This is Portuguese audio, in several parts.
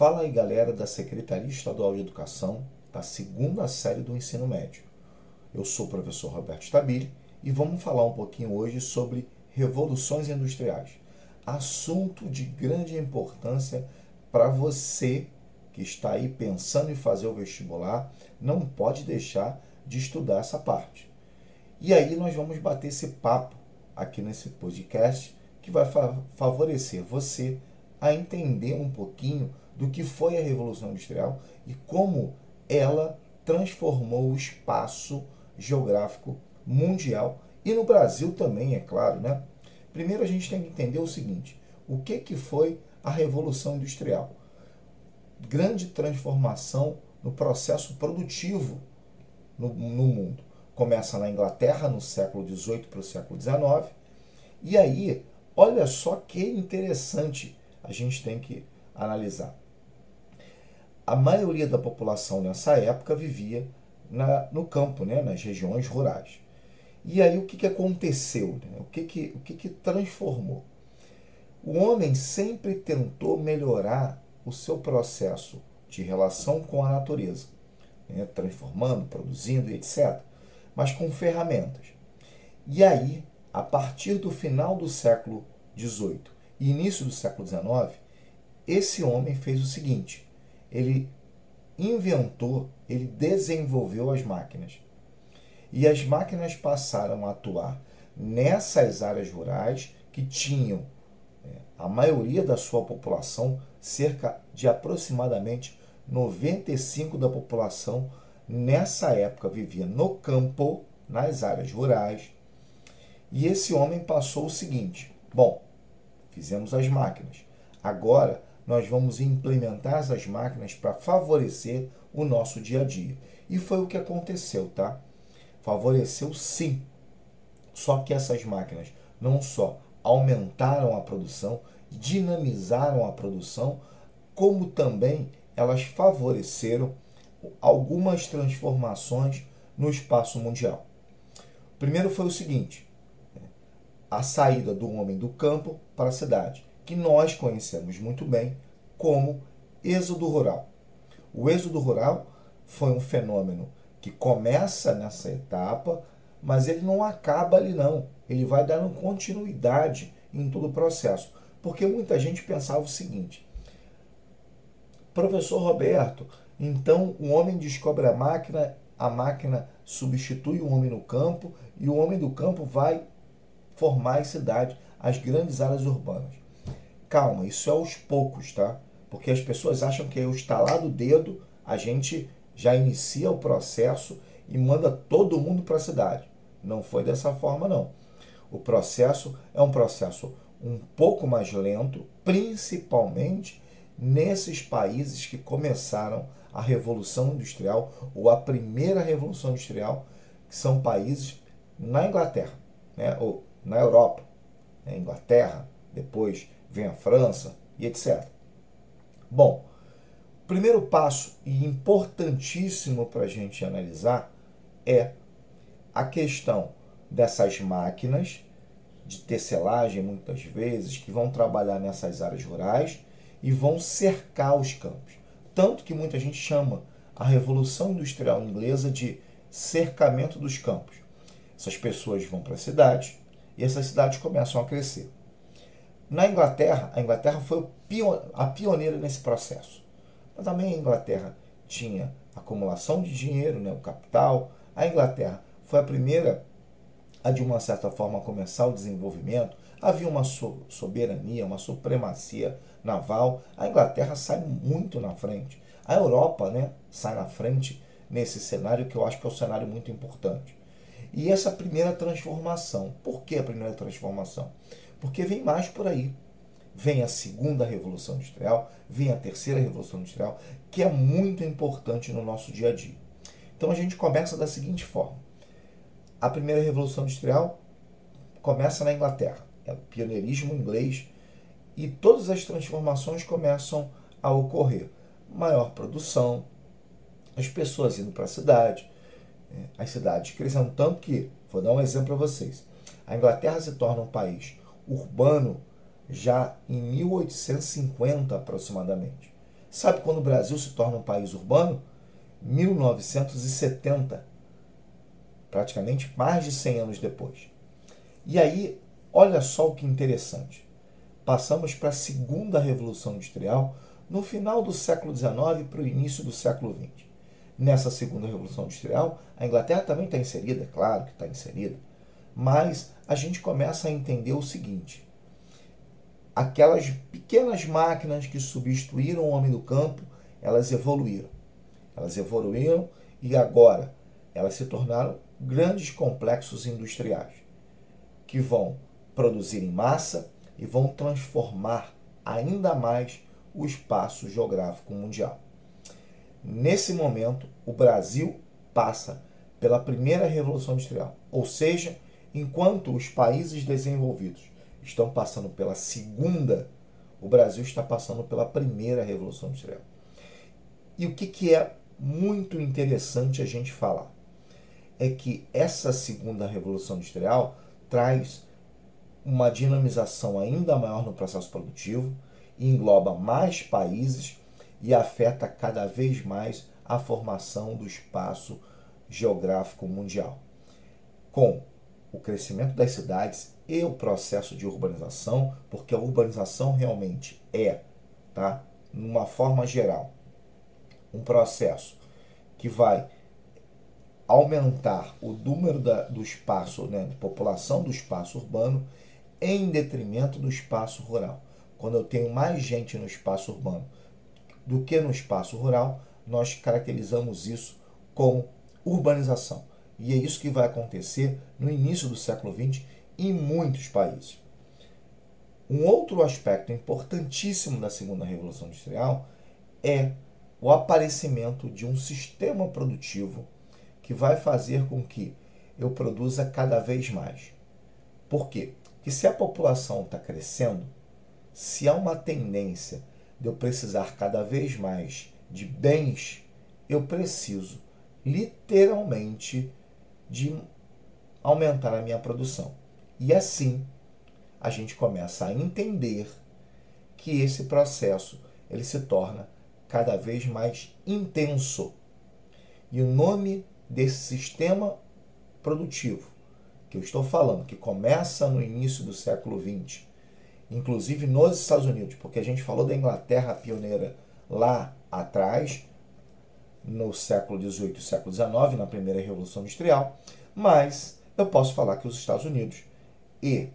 Fala aí, galera da Secretaria Estadual de Educação, da segunda série do ensino médio. Eu sou o professor Roberto Stabile e vamos falar um pouquinho hoje sobre revoluções industriais. Assunto de grande importância para você que está aí pensando em fazer o vestibular, não pode deixar de estudar essa parte. E aí nós vamos bater esse papo aqui nesse podcast que vai favorecer você a entender um pouquinho do que foi a Revolução Industrial e como ela transformou o espaço geográfico mundial e no Brasil também, é claro, né? Primeiro a gente tem que entender o seguinte: o que, que foi a Revolução Industrial? Grande transformação no processo produtivo no, no mundo. Começa na Inglaterra no século XVIII para o século XIX. E aí, olha só que interessante a gente tem que analisar. A maioria da população nessa época vivia na, no campo, né, nas regiões rurais. E aí o que, que aconteceu? Né? O, que, que, o que, que transformou? O homem sempre tentou melhorar o seu processo de relação com a natureza, né? transformando, produzindo, etc., mas com ferramentas. E aí, a partir do final do século XVIII e início do século XIX, esse homem fez o seguinte: ele inventou, ele desenvolveu as máquinas. E as máquinas passaram a atuar nessas áreas rurais que tinham é, a maioria da sua população, cerca de aproximadamente 95% da população nessa época vivia no campo, nas áreas rurais. E esse homem passou o seguinte: bom, fizemos as máquinas. Agora nós vamos implementar essas máquinas para favorecer o nosso dia a dia. E foi o que aconteceu, tá? Favoreceu sim. Só que essas máquinas não só aumentaram a produção, dinamizaram a produção, como também elas favoreceram algumas transformações no espaço mundial. Primeiro foi o seguinte: a saída do homem do campo para a cidade, que nós conhecemos muito bem como êxodo rural. O êxodo rural foi um fenômeno que começa nessa etapa, mas ele não acaba ali não. Ele vai dando continuidade em todo o processo. Porque muita gente pensava o seguinte: Professor Roberto, então o homem descobre a máquina, a máquina substitui o homem no campo e o homem do campo vai formar as cidades, as grandes áreas urbanas. Calma, isso é aos poucos, tá? Porque as pessoas acham que eu estalar do dedo, a gente já inicia o processo e manda todo mundo para a cidade. Não foi dessa forma, não. O processo é um processo um pouco mais lento, principalmente nesses países que começaram a Revolução Industrial ou a primeira Revolução Industrial, que são países na Inglaterra, né? ou na Europa, né? Inglaterra, depois vem a França e etc. Bom, primeiro passo e importantíssimo para a gente analisar é a questão dessas máquinas de tecelagem, muitas vezes, que vão trabalhar nessas áreas rurais e vão cercar os campos. Tanto que muita gente chama a Revolução Industrial Inglesa de cercamento dos campos. Essas pessoas vão para a cidade, e essas cidades começam a crescer. Na Inglaterra, a Inglaterra foi a pioneira nesse processo. Mas também a Inglaterra tinha acumulação de dinheiro, né, o capital. A Inglaterra foi a primeira a, de uma certa forma, começar o desenvolvimento. Havia uma soberania, uma supremacia naval. A Inglaterra sai muito na frente. A Europa né, sai na frente nesse cenário que eu acho que é um cenário muito importante. E essa primeira transformação. Por que a primeira transformação? Porque vem mais por aí. Vem a segunda revolução industrial, vem a terceira revolução industrial, que é muito importante no nosso dia a dia. Então a gente começa da seguinte forma: a primeira revolução industrial começa na Inglaterra, é o pioneirismo inglês, e todas as transformações começam a ocorrer. Maior produção, as pessoas indo para a cidade, é, as cidades crescendo tanto que, vou dar um exemplo para vocês, a Inglaterra se torna um país urbano já em 1850 aproximadamente. Sabe quando o Brasil se torna um país urbano? 1970, praticamente mais de 100 anos depois. E aí, olha só o que interessante. Passamos para a segunda revolução industrial no final do século XIX para o início do século XX. Nessa segunda revolução industrial, a Inglaterra também está inserida, é claro que está inserida, mas a gente começa a entender o seguinte: aquelas pequenas máquinas que substituíram o homem do campo, elas evoluíram. Elas evoluíram e agora elas se tornaram grandes complexos industriais que vão produzir em massa e vão transformar ainda mais o espaço geográfico mundial. Nesse momento, o Brasil passa pela primeira revolução industrial, ou seja, enquanto os países desenvolvidos estão passando pela segunda, o Brasil está passando pela primeira revolução industrial. E o que, que é muito interessante a gente falar? É que essa segunda revolução industrial traz uma dinamização ainda maior no processo produtivo, engloba mais países e afeta cada vez mais a formação do espaço geográfico mundial. Com o crescimento das cidades e o processo de urbanização, porque a urbanização realmente é, tá, numa forma geral, um processo que vai aumentar o número da, do espaço, né, população do espaço urbano em detrimento do espaço rural. Quando eu tenho mais gente no espaço urbano do que no espaço rural, nós caracterizamos isso como urbanização. E é isso que vai acontecer no início do século XX em muitos países. Um outro aspecto importantíssimo da segunda revolução industrial é o aparecimento de um sistema produtivo que vai fazer com que eu produza cada vez mais. Por quê? Porque se a população está crescendo, se há uma tendência de eu precisar cada vez mais de bens, eu preciso literalmente de aumentar a minha produção. E assim, a gente começa a entender que esse processo ele se torna cada vez mais intenso. E o nome desse sistema produtivo que eu estou falando, que começa no início do século XX, inclusive nos Estados Unidos, porque a gente falou da Inglaterra pioneira lá atrás, no século XVIII e século XIX, na primeira Revolução Industrial, mas eu posso falar que os Estados Unidos e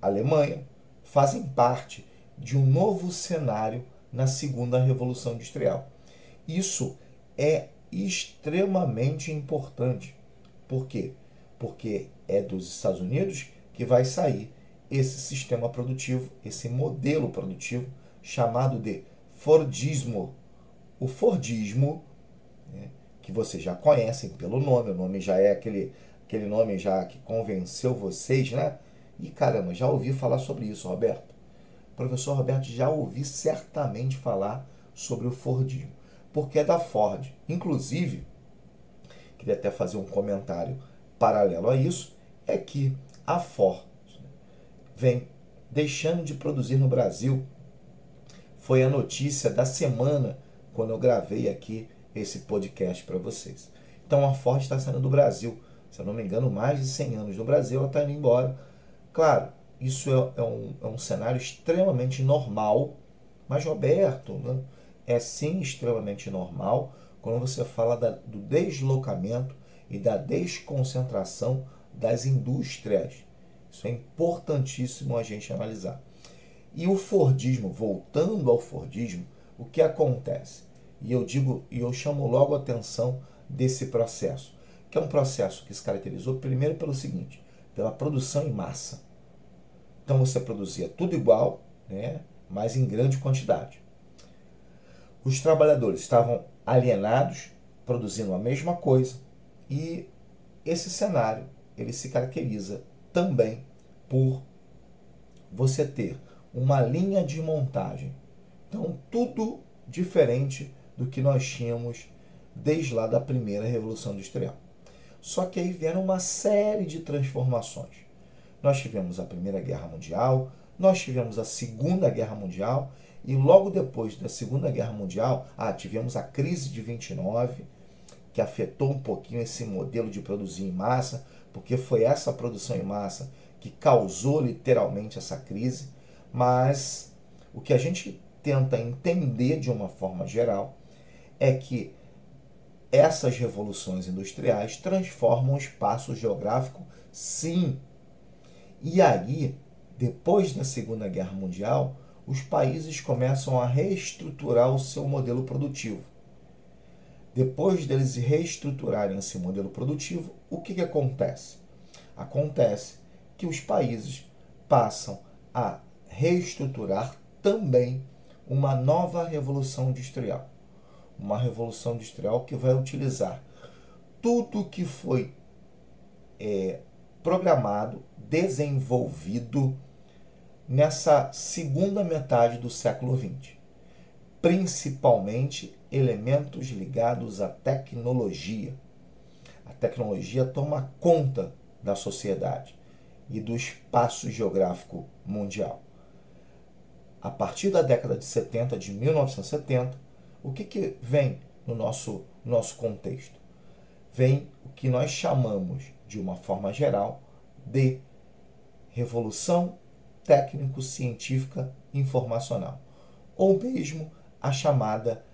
a Alemanha fazem parte de um novo cenário na segunda Revolução Industrial. Isso é extremamente importante. Por quê? Porque é dos Estados Unidos que vai sair esse sistema produtivo, esse modelo produtivo chamado de Fordismo. O Fordismo né, que vocês já conhecem pelo nome, o nome já é aquele, aquele nome já que convenceu vocês, né? E caramba, já ouvi falar sobre isso, Roberto. Professor Roberto, já ouvi certamente falar sobre o Fordismo, porque é da Ford. Inclusive, queria até fazer um comentário paralelo a isso, é que a Ford vem deixando de produzir no Brasil. Foi a notícia da semana quando eu gravei aqui esse podcast para vocês. Então a Ford está saindo do Brasil. Se eu não me engano, mais de 100 anos no Brasil, ela está indo embora. Claro, isso é, é, um, é um cenário extremamente normal, mas Roberto, né, é sim extremamente normal quando você fala da, do deslocamento e da desconcentração das indústrias. Isso é importantíssimo a gente analisar. E o Fordismo, voltando ao Fordismo, o que acontece? E eu digo, e eu chamo logo a atenção desse processo, que é um processo que se caracterizou primeiro pelo seguinte, pela produção em massa. Então você produzia tudo igual, né, mas em grande quantidade. Os trabalhadores estavam alienados, produzindo a mesma coisa, e esse cenário ele se caracteriza também por você ter uma linha de montagem. Então, tudo diferente do que nós tínhamos desde lá da primeira Revolução Industrial. Só que aí vieram uma série de transformações. Nós tivemos a Primeira Guerra Mundial, nós tivemos a Segunda Guerra Mundial E logo depois da Segunda Guerra Mundial, ah, tivemos a crise de 29, que afetou um pouquinho esse modelo de produzir em massa, porque foi essa produção em massa que causou literalmente essa crise. Mas o que a gente tenta entender de uma forma geral é que essas revoluções industriais transformam o espaço geográfico, sim. E aí, depois da Segunda Guerra Mundial, os países começam a reestruturar o seu modelo produtivo. Depois deles reestruturarem esse modelo produtivo, o que, que acontece? Acontece que os países passam a reestruturar também uma nova revolução industrial. Uma revolução industrial que vai utilizar tudo que foi é, programado, desenvolvido nessa segunda metade do século XX, principalmente elementos ligados à tecnologia. A tecnologia toma conta da sociedade e do espaço geográfico mundial. A partir da década de 70, de 1970, o que, que vem no nosso, nosso contexto? Vem o que nós chamamos, de uma forma geral, de revolução técnico-científica informacional, ou mesmo a chamada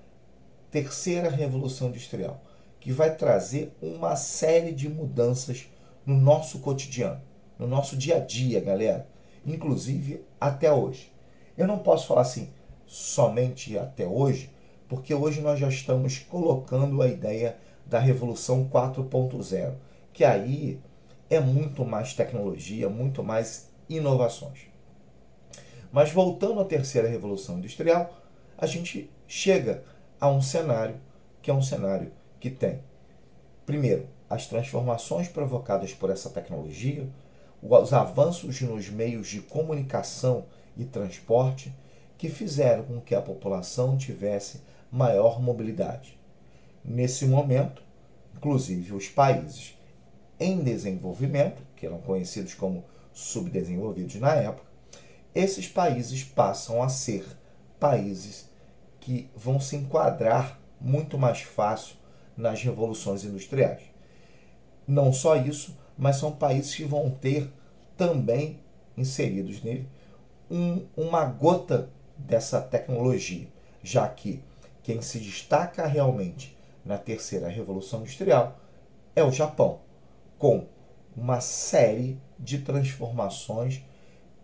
terceira revolução industrial, que vai trazer uma série de mudanças no nosso cotidiano, no nosso dia a dia, galera, inclusive até hoje. Eu não posso falar assim somente até hoje, porque hoje nós já estamos colocando a ideia da revolução 4.0, que aí é muito mais tecnologia, muito mais inovações. Mas voltando à terceira revolução industrial, a gente chega a um cenário que é um cenário que tem, primeiro, as transformações provocadas por essa tecnologia, os avanços nos meios de comunicação e transporte que fizeram com que a população tivesse maior mobilidade. Nesse momento, inclusive os países em desenvolvimento, que eram conhecidos como subdesenvolvidos na época, esses países passam a ser países que vão se enquadrar muito mais fácil nas revoluções industriais. Não só isso, mas são países que vão ter também inseridos nele um, uma gota dessa tecnologia, já que quem se destaca realmente na terceira revolução industrial é o Japão, com uma série de transformações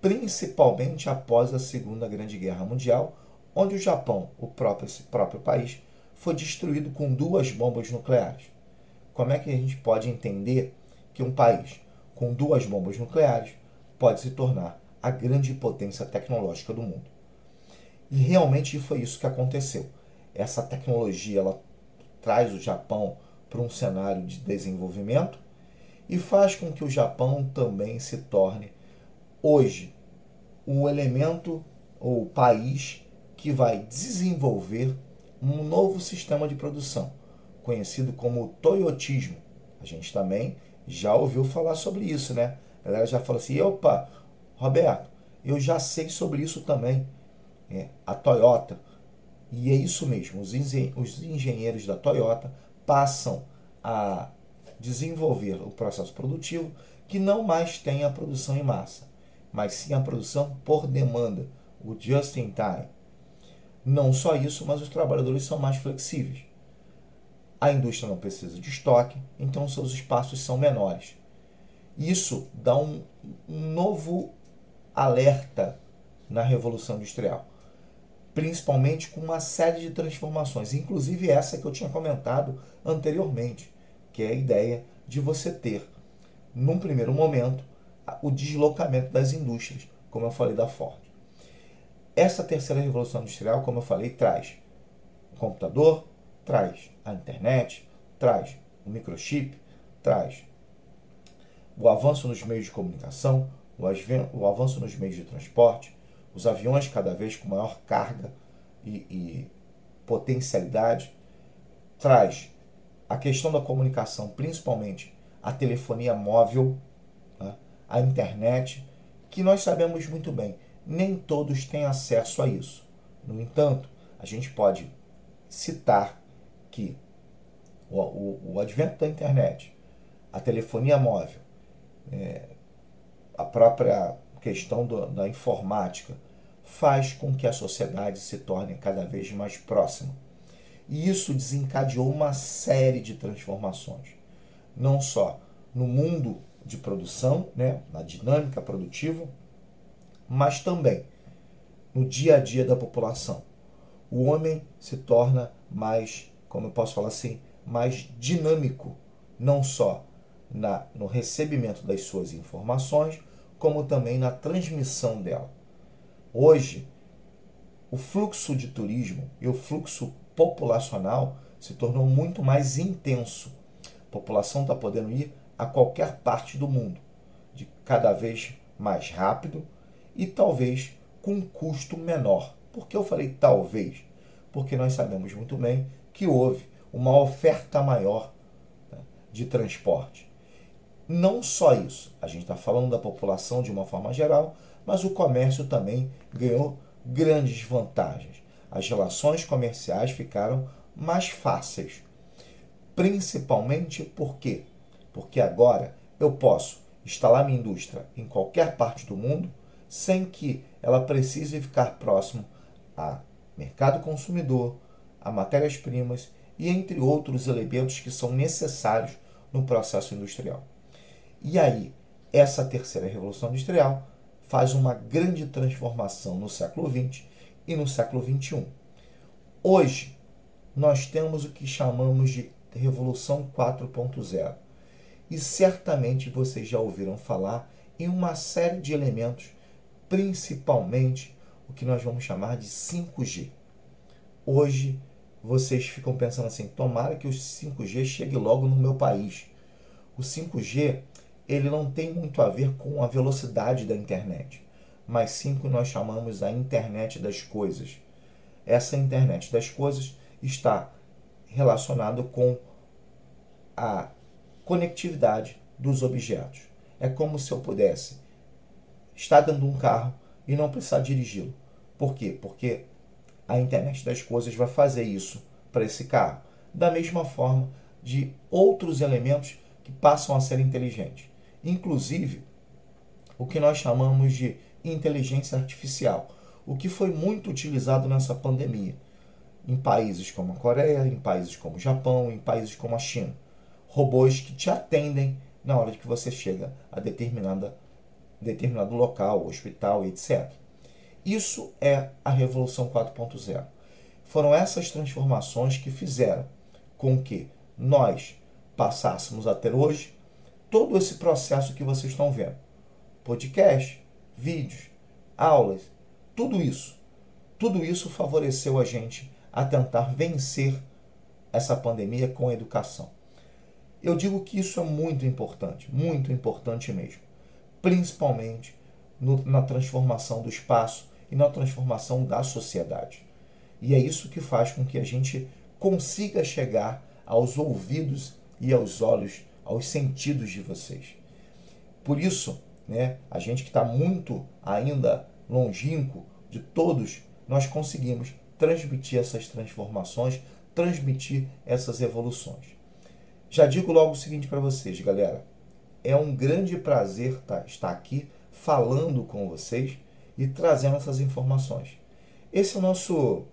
principalmente após a Segunda Grande Guerra Mundial, onde o Japão, o próprio, esse próprio país, foi destruído com duas bombas nucleares. Como é que a gente pode entender que um país com duas bombas nucleares pode se tornar a grande potência tecnológica do mundo? E realmente foi isso que aconteceu. Essa tecnologia ela traz o Japão para um cenário de desenvolvimento e faz com que o Japão também se torne hoje o elemento ou país que vai desenvolver um novo sistema de produção, conhecido como toyotismo. A gente também já ouviu falar sobre isso, né? A galera já falou assim: opa, Roberto, eu já sei sobre isso também. É, a Toyota. E é isso mesmo, os, os engenheiros da Toyota passam a desenvolver o processo produtivo que não mais tem a produção em massa mas sim a produção por demanda, o just in time. Não só isso, mas os trabalhadores são mais flexíveis. A indústria não precisa de estoque, então seus espaços são menores. Isso dá um, um novo alerta na Revolução Industrial, principalmente com uma série de transformações, inclusive essa que eu tinha comentado anteriormente, que é a ideia de você ter, num primeiro momento, o deslocamento das indústrias, como eu falei da Ford. Essa terceira revolução industrial, como eu falei, traz o computador, traz a internet, traz o microchip, traz o avanço nos meios de comunicação, o avanço nos meios de transporte, os aviões cada vez com maior carga e, e potencialidade, traz a questão da comunicação, principalmente a telefonia móvel, a internet, que nós sabemos muito bem, nem todos têm acesso a isso. No entanto, a gente pode citar que o, o, o advento da internet, a telefonia móvel, é, a própria questão do, da informática, faz com que a sociedade se torne cada vez mais próxima. E isso desencadeou uma série de transformações, não só no mundo de produção, né, na dinâmica produtiva, mas também no dia a dia da população. O homem se torna mais, como eu posso falar assim, mais dinâmico, não só na, no recebimento das suas informações, como também na transmissão dela. Hoje, o fluxo de turismo e o fluxo populacional se tornou muito mais intenso. A população está podendo ir a qualquer parte do mundo, de cada vez mais rápido e talvez com custo menor. Por que eu falei talvez? Porque nós sabemos muito bem que houve uma oferta maior né, de transporte. Não só isso, a gente está falando da população de uma forma geral, mas o comércio também ganhou grandes vantagens. As relações comerciais ficaram mais fáceis. Principalmente por quê? Porque agora eu posso instalar minha indústria em qualquer parte do mundo sem que ela precise ficar próximo a mercado consumidor, a matérias-primas e entre outros elementos que são necessários no processo industrial. E aí, essa terceira revolução industrial faz uma grande transformação no século XX e no século XXI. Hoje, nós temos o que chamamos de Revolução 4.0. E certamente vocês já ouviram falar em uma série de elementos principalmente o que nós vamos chamar de 5G. Hoje vocês ficam pensando assim: tomara que o 5G chegue logo no meu país. O 5G ele não tem muito a ver com a velocidade da internet, mas sim o que nós chamamos a internet das coisas. Essa internet das coisas está relacionado com a conectividade dos objetos. É como se eu pudesse estar de um carro e não precisar dirigi-lo. Por quê? Porque a internet das coisas vai fazer isso para esse carro. Da mesma forma de outros elementos que passam a ser inteligentes. Inclusive, o que nós chamamos de inteligência artificial, o que foi muito utilizado nessa pandemia em países como a Coreia, em países como o Japão, em países como a China. Robôs que te atendem na hora que você chega a determinada determinado local, hospital, etc. Isso é a Revolução 4.0. Foram essas transformações que fizeram com que nós passássemos a ter hoje todo esse processo que vocês estão vendo. Podcast, vídeos, aulas, tudo isso. Tudo isso favoreceu a gente a tentar vencer essa pandemia com a educação. Eu digo que isso é muito importante, muito importante mesmo principalmente no, na transformação do espaço e na transformação da sociedade. E é isso que faz com que a gente consiga chegar aos ouvidos e aos olhos, aos sentidos de vocês. Por isso, né, a gente que está muito ainda longínquo de todos, nós conseguimos transmitir essas transformações, transmitir essas evoluções. Já digo logo o seguinte para vocês, galera é um grande prazer tá, estar aqui falando com vocês e trazendo essas informações. Esse é o nosso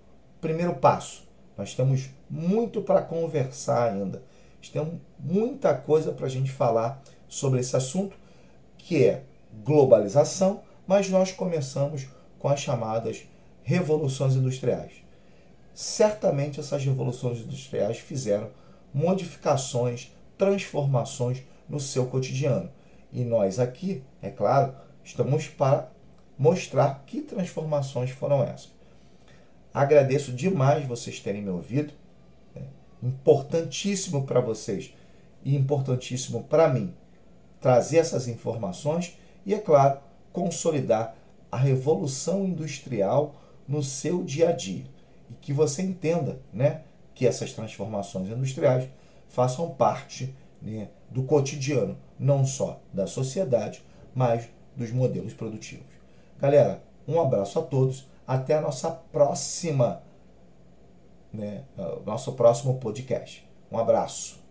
primeiro passo. Nós temos muito para conversar ainda. Temos muita coisa para a gente falar sobre esse assunto, que é globalização, mas nós começamos com as chamadas revoluções industriais. Certamente essas revoluções industriais fizeram modificações, transformações no seu cotidiano. E nós aqui, é claro, estamos para mostrar que transformações foram essas. Agradeço demais vocês terem me ouvido. Importantíssimo para vocês e importantíssimo para mim trazer essas informações e, é claro, consolidar a revolução industrial no seu dia a dia. E que você entenda né, que essas transformações industriais façam parte né, do cotidiano, não só da sociedade, mas dos modelos produtivos. Galera, um abraço a todos, Até a nossa próxima, né, nosso próximo podcast. Um abraço.